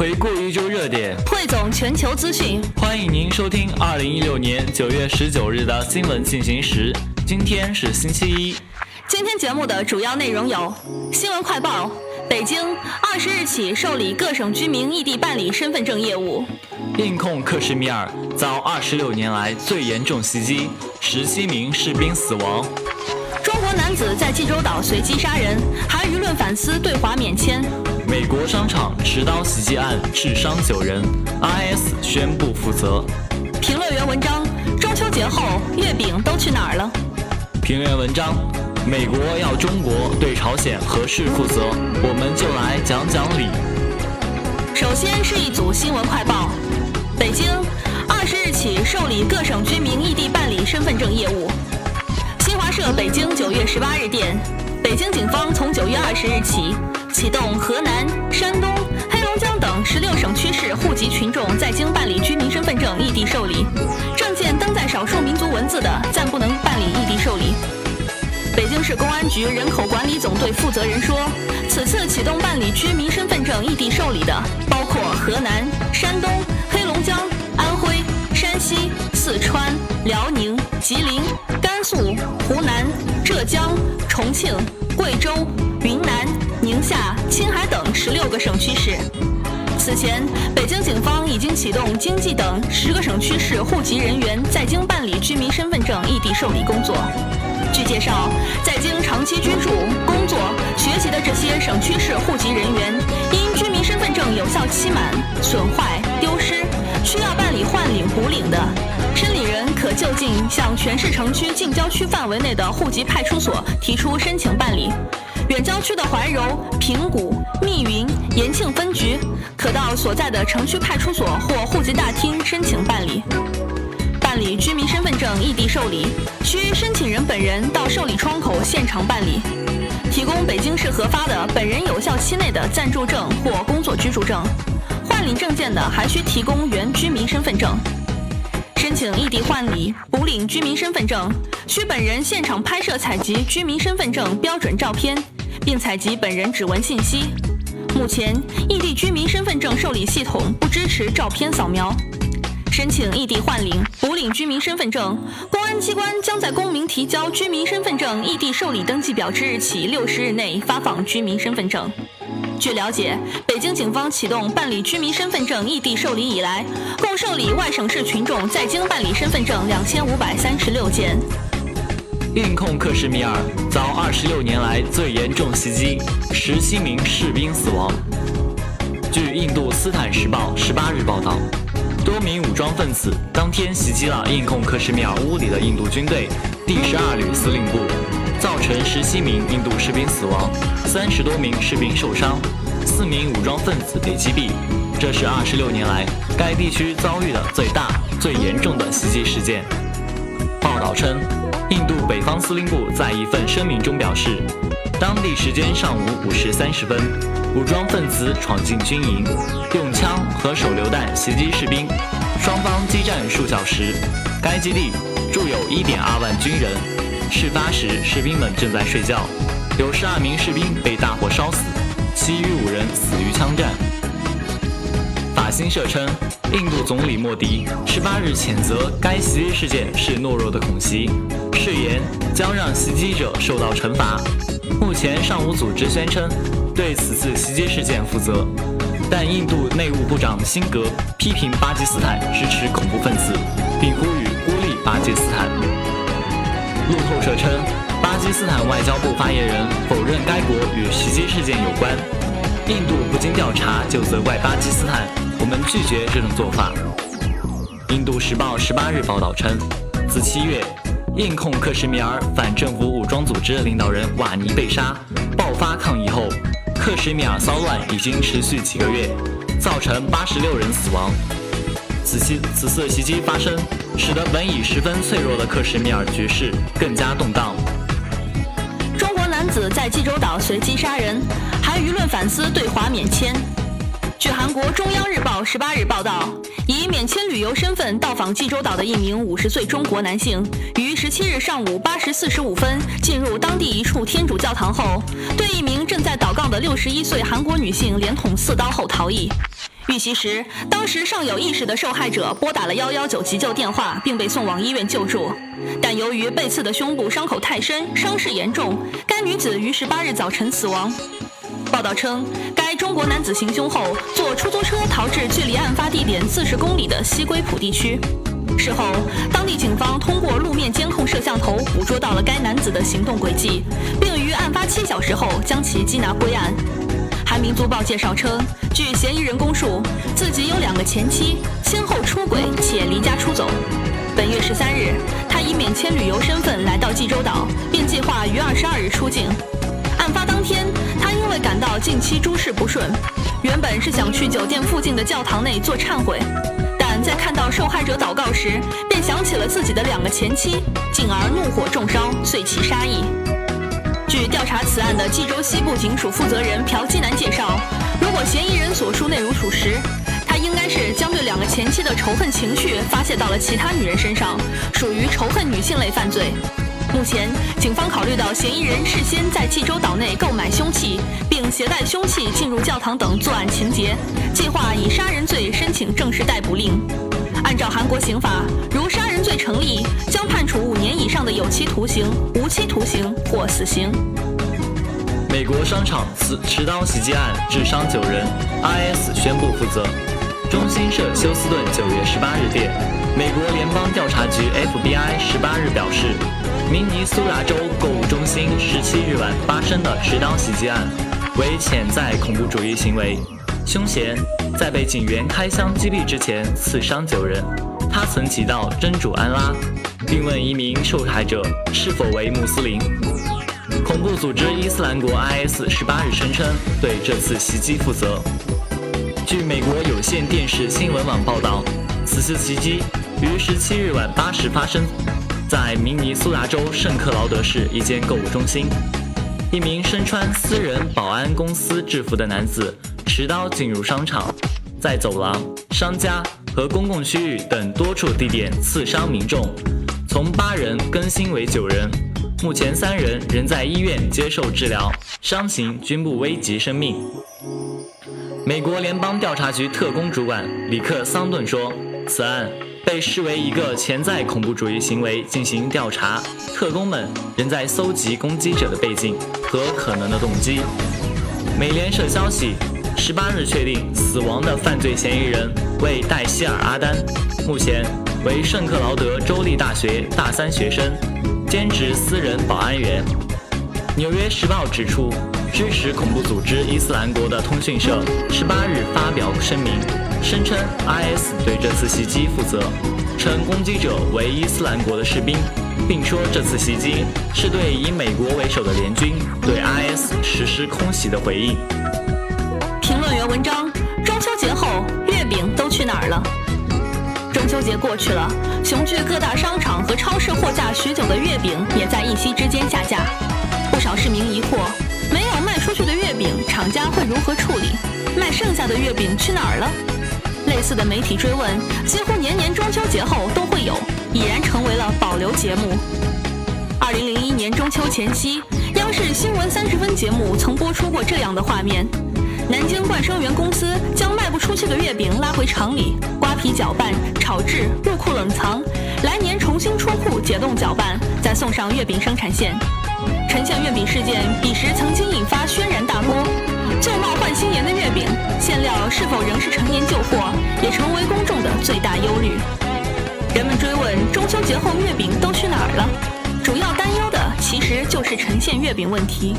回顾一周热点，汇总全球资讯，欢迎您收听二零一六年九月十九日的新闻进行时。今天是星期一。今天节目的主要内容有：新闻快报，北京二十日起受理各省居民异地办理身份证业务；印控克什米尔遭二十六年来最严重袭击，十七名士兵死亡；中国男子在济州岛随机杀人，还舆论反思对华免签；美国商场持刀袭击案致伤九人，IS 宣布负责。评论员文章：中秋节后月饼都去哪儿了？评论员文章：美国要中国对朝鲜核事负责，我们就来讲讲理。首先是一组新闻快报：北京二十日起受理各省居民异地办理身份证业务。新华社北京九月十八日电，北京警方从九月二十日起启动河南、山东、黑龙江等十六省区市户籍群众在京办理居民身份证异地受理，证件登载少数民族文字的暂不能办理异地受理。北京市公安局人口管理总队负责人说，此次启动办理居民身份证异地受理的，包括河南、山东、黑龙江、安徽、山西、四川、辽宁、吉林、甘肃、湖南、浙江、重庆、贵州、夏、青海等十六个省区市。此前，北京警方已经启动经济等十个省区市户籍人员在京办理居民身份证异地受理工作。据介绍，在京长期居住、工作、学习的这些省区市户籍人员，因居民身份证有效期满、损坏、丢失，需要办理换领、补领的，申领人可就近向全市城区近郊区范围内的户籍派出所提出申请办理；远郊区的怀柔、平谷、密云、延庆分局，可到所在的城区派出所或户籍大厅申请办理。办理居民身份证异地受理，需申请人本人到受理窗口现场办理，提供北京市核发的本人有效期内的暂住证或工作居住证。换领证件的还需提供原居民身份证。申请异地换领、补领居民身份证，需本人现场拍摄采集居民身份证标准照片，并采集本人指纹信息。目前，异地居民身份证受理系统不支持照片扫描。申请异地换领、补领居民身份证，公安机关将在公民提交居民身份证异地受理登记表之日起六十日内发放居民身份证。据了解，北京警方启动办理居民身份证异地受理以来，共受理外省市群众在京办理身份证两千五百三十六件。印控克什米尔遭二十六年来最严重袭击，十七名士兵死亡。据印度斯坦时报十八日报道。多名武装分子当天袭击了印控克什米尔乌里的印度军队第十二旅司令部，造成十七名印度士兵死亡，三十多名士兵受伤，四名武装分子被击毙。这是二十六年来该地区遭遇的最大、最严重的袭击事件。报道称，印度北方司令部在一份声明中表示，当地时间上午五时三十分，武装分子闯进军营，用枪和手榴弹袭击士兵，双方激战数小时。该基地驻有一点二万军人。事发时，士兵们正在睡觉，有十二名士兵被大火烧死，其余五人死于枪战。法新社称，印度总理莫迪十八日谴责该袭击事件是懦弱的恐袭，誓言将让袭击者受到惩罚。目前尚无组织宣称对此次袭击事件负责，但印度内务部长辛格批评巴基斯坦支持恐怖分子，并呼吁孤立巴基斯坦。路透社称，巴基斯坦外交部发言人否认该国与袭击事件有关。印度不经调查就责怪巴基斯坦，我们拒绝这种做法。印度时报十八日报道称，自七月。印控克什米尔反政府武装组织领导人瓦尼被杀，爆发抗议后，克什米尔骚乱已经持续几个月，造成八十六人死亡。此期此次袭击发生，使得本已十分脆弱的克什米尔局势更加动荡。男子在济州岛随机杀人，还舆论反思对华免签。据韩国中央日报十八日报道，以免签旅游身份到访济州岛的一名五十岁中国男性，于十七日上午八时四十五分进入当地一处天主教堂后，对一名正在祷告的六十一岁韩国女性连捅四刀后逃逸。遇袭时，当时尚有意识的受害者拨打了幺幺九急救电话，并被送往医院救助，但由于被刺的胸部伤口太深，伤势严重，该女子于十八日早晨死亡。报道称，该中国男子行凶后坐出租车逃至距离案发地点四十公里的西归浦地区。事后，当地警方通过路面监控摄像头捕捉到了该男子的行动轨迹，并于案发七小时后将其缉拿归案。韩民族报介绍称，据嫌疑人供述，自己有两个前妻，先后出轨且离家出走。本月十三日，他以免签旅游身份来到济州岛，并计划于二十二日出境。案发当天，他因为感到近期诸事不顺，原本是想去酒店附近的教堂内做忏悔，但在看到受害者祷告时，便想起了自己的两个前妻，进而怒火中烧，遂起杀意。据调查此案的济州西部警署负责人朴基南介绍，如果嫌疑人所述内容属实，他应该是将对两个前妻的仇恨情绪发泄到了其他女人身上，属于仇恨女性类犯罪。目前，警方考虑到嫌疑人事先在济州岛内购买凶器，并携带凶器进入教堂等作案情节，计划以杀人罪申请正式逮捕令。按照韩国刑法，如杀人罪成立，将判处五年以上的有期徒刑、无期徒刑或死刑。美国商场持持刀袭击案致伤九人，IS 宣布负责。中新社休斯顿九月十八日电，美国联邦调查局 FBI 十八日表示。明尼苏达州购物中心十七日晚发生的持刀袭击案为潜在恐怖主义行为，凶嫌在被警员开枪击毙之前刺伤九人。他曾提到真主安拉，并问一名受害者是否为穆斯林。恐怖组织伊斯兰国 IS 十八日声称对这次袭击负责。据美国有线电视新闻网报道，此次袭击于十七日晚八时发生。在明尼苏达州圣克劳德市一间购物中心，一名身穿私人保安公司制服的男子持刀进入商场，在走廊、商家和公共区域等多处地点刺伤民众，从八人更新为九人，目前三人仍在医院接受治疗，伤情均不危及生命。美国联邦调查局特工主管里克桑顿说，此案。被视为一个潜在恐怖主义行为进行调查，特工们仍在搜集攻击者的背景和可能的动机。美联社消息，十八日确定死亡的犯罪嫌疑人为戴希尔·阿丹，目前为圣克劳德州立大学大三学生，兼职私人保安员。纽约时报指出，支持恐怖组织伊斯兰国的通讯社十八日发表声明。声称 IS 对这次袭击负责，称攻击者为伊斯兰国的士兵，并说这次袭击是对以美国为首的联军对 IS 实施空袭的回应。评论员文章：中秋节后月饼都去哪儿了？中秋节过去了，雄踞各大商场和超市货架许久的月饼也在一夕之间下架。不少市民疑惑：没有卖出去的月饼，厂家会如何处理？卖剩下的月饼去哪儿了？类似的媒体追问，几乎年年中秋节后都会有，已然成为了保留节目。二零零一年中秋前夕，央视新闻三十分节目曾播出过这样的画面：南京冠生园公司将卖不出去的月饼拉回厂里，刮皮搅拌、炒制、入库冷藏，来年重新出库解冻搅拌，再送上月饼生产线。陈县月饼事件彼时曾经引发轩然大波。旧貌换新颜的月饼馅料是否仍是陈年旧货，也成为公众的最大忧虑。人们追问中秋节后月饼都去哪儿了，主要担忧的其实就是陈县月饼问题。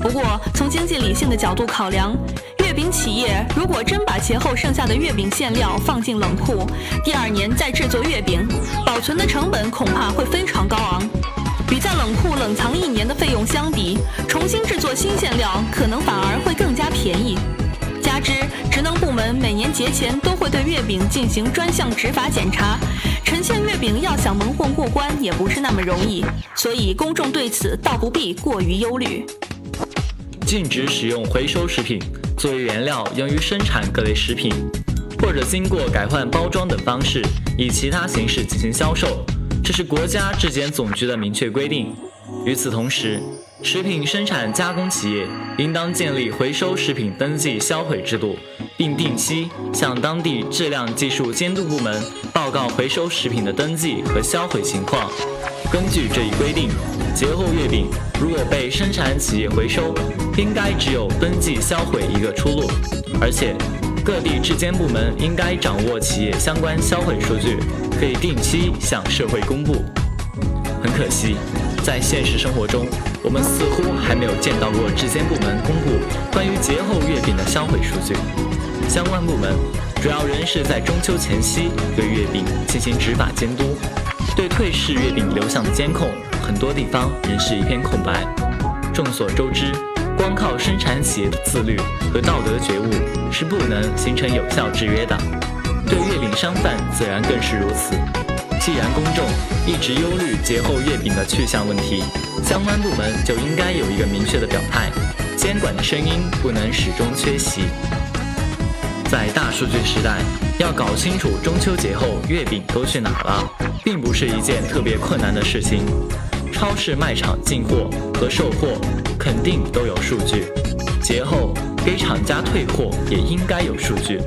不过，从经济理性的角度考量，月饼企业如果真把节后剩下的月饼馅料放进冷库，第二年再制作月饼，保存的成本恐怕会非常高昂。与在冷库冷藏一年的费用相比，重新制作新馅料可能反而会更加便宜。加之职能部门每年节前都会对月饼进行专项执法检查，陈馅月饼要想蒙混过关也不是那么容易，所以公众对此倒不必过于忧虑。禁止使用回收食品作为原料用于生产各类食品，或者经过改换包装等方式以其他形式进行销售，这是国家质检总局的明确规定。与此同时，食品生产加工企业应当建立回收食品登记销毁制度，并定期向当地质量技术监督部门报告回收食品的登记和销毁情况。根据这一规定，节后月饼如果被生产企业回收，应该只有登记销毁一个出路，而且各地质监部门应该掌握企业相关销毁数据，可以定期向社会公布。很可惜。在现实生活中，我们似乎还没有见到过质监部门公布关于节后月饼的销毁数据。相关部门主要仍是在中秋前夕对月饼进行执法监督，对退市月饼流向的监控，很多地方仍是一片空白。众所周知，光靠生产企业的自律和道德觉悟是不能形成有效制约的，对月饼商贩自然更是如此。既然公众一直忧虑节后月饼的去向问题，相关部门就应该有一个明确的表态，监管的声音不能始终缺席。在大数据时代，要搞清楚中秋节后月饼都去哪了，并不是一件特别困难的事情。超市卖场进货和售货肯定都有数据，节后给厂家退货也应该有数据，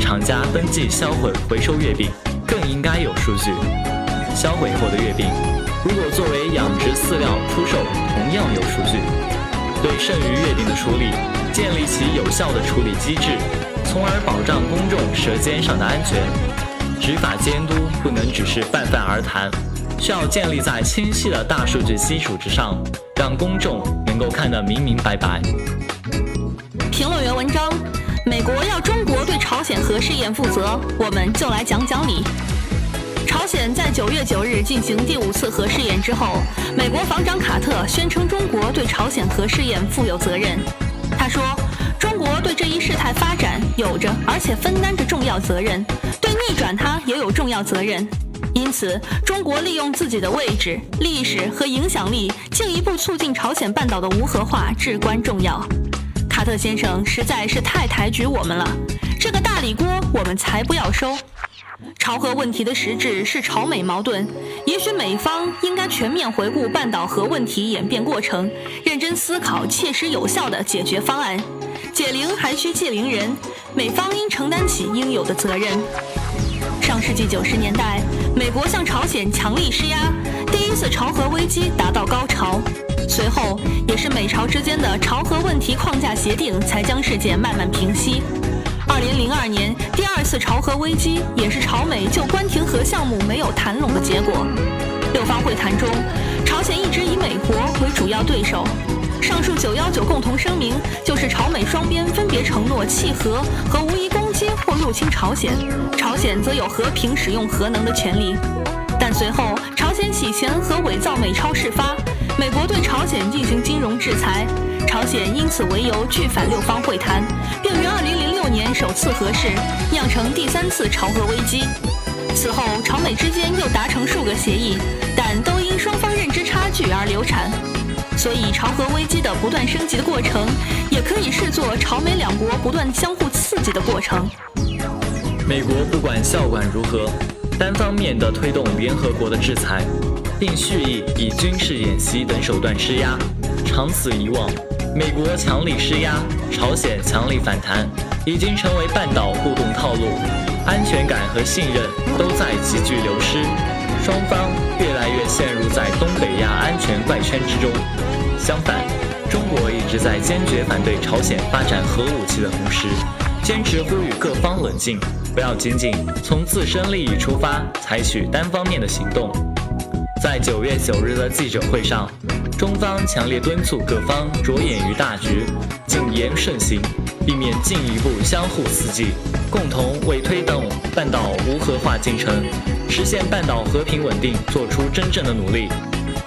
厂家登记销毁回收月饼。更应该有数据，销毁后的月饼，如果作为养殖饲料出售，同样有数据。对剩余月饼的处理，建立起有效的处理机制，从而保障公众舌尖上的安全。执法监督不能只是泛泛而谈，需要建立在清晰的大数据基础之上，让公众能够看得明明白白。评论员文章。美国要中国对朝鲜核试验负责，我们就来讲讲理。朝鲜在九月九日进行第五次核试验之后，美国防长卡特宣称中国对朝鲜核试验负有责任。国对这一事态发展有着而且分担着重要责任，对逆转它也有重要责任。因此，中国利用自己的位置、历史和影响力，进一步促进朝鲜半岛的无核化至关重要。卡特先生实在是太抬举我们了，这个大礼锅我们才不要收。朝核问题的实质是朝美矛盾，也许美方应该全面回顾半岛核问题演变过程，认真思考切实有效的解决方案。解铃还需系铃人，美方应承担起应有的责任。上世纪九十年代，美国向朝鲜强力施压，第一次朝核危机达到高潮。随后，也是美朝之间的朝核问题框架协定才将事件慢慢平息。二零零二年，第二次朝核危机也是朝美就关停核项目没有谈拢的结果。六方会谈中，朝鲜一直以美国为主要对手。上述九幺九共同声明就是朝美双边分别承诺弃核和无疑攻击或入侵朝鲜，朝鲜则有和平使用核能的权利。但随后，朝鲜洗钱和伪造美钞事发。美国对朝鲜进行金融制裁，朝鲜因此为由拒返六方会谈，并于2006年首次核试，酿成第三次朝核危机。此后，朝美之间又达成数个协议，但都因双方认知差距而流产。所以，朝核危机的不断升级的过程，也可以视作朝美两国不断相互刺激的过程。美国不管效果如何，单方面的推动联合国的制裁。并蓄意以军事演习等手段施压，长此以往，美国强力施压，朝鲜强力反弹，已经成为半岛互动套路，安全感和信任都在急剧流失，双方越来越陷入在东北亚安全怪圈之中。相反，中国一直在坚决反对朝鲜发展核武器的同时，坚持呼吁各方冷静，不要仅仅从自身利益出发，采取单方面的行动。在九月九日的记者会上，中方强烈敦促各方着眼于大局，谨言慎行，避免进一步相互刺激，共同为推动半岛无核化进程、实现半岛和平稳定做出真正的努力。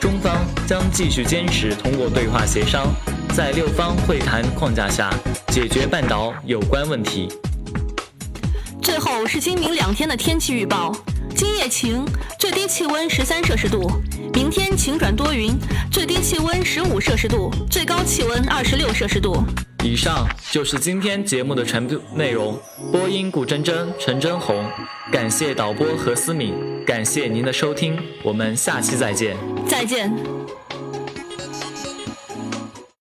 中方将继续坚持通过对话协商，在六方会谈框架下解决半岛有关问题。最后是今明两天的天气预报：今夜晴，最低气温十三摄氏度；明天晴转多云，最低气温十五摄氏度，最高气温二十六摄氏度。以上就是今天节目的全部内容。播音顾真真、陈真红，感谢导播何思敏，感谢您的收听，我们下期再见。再见。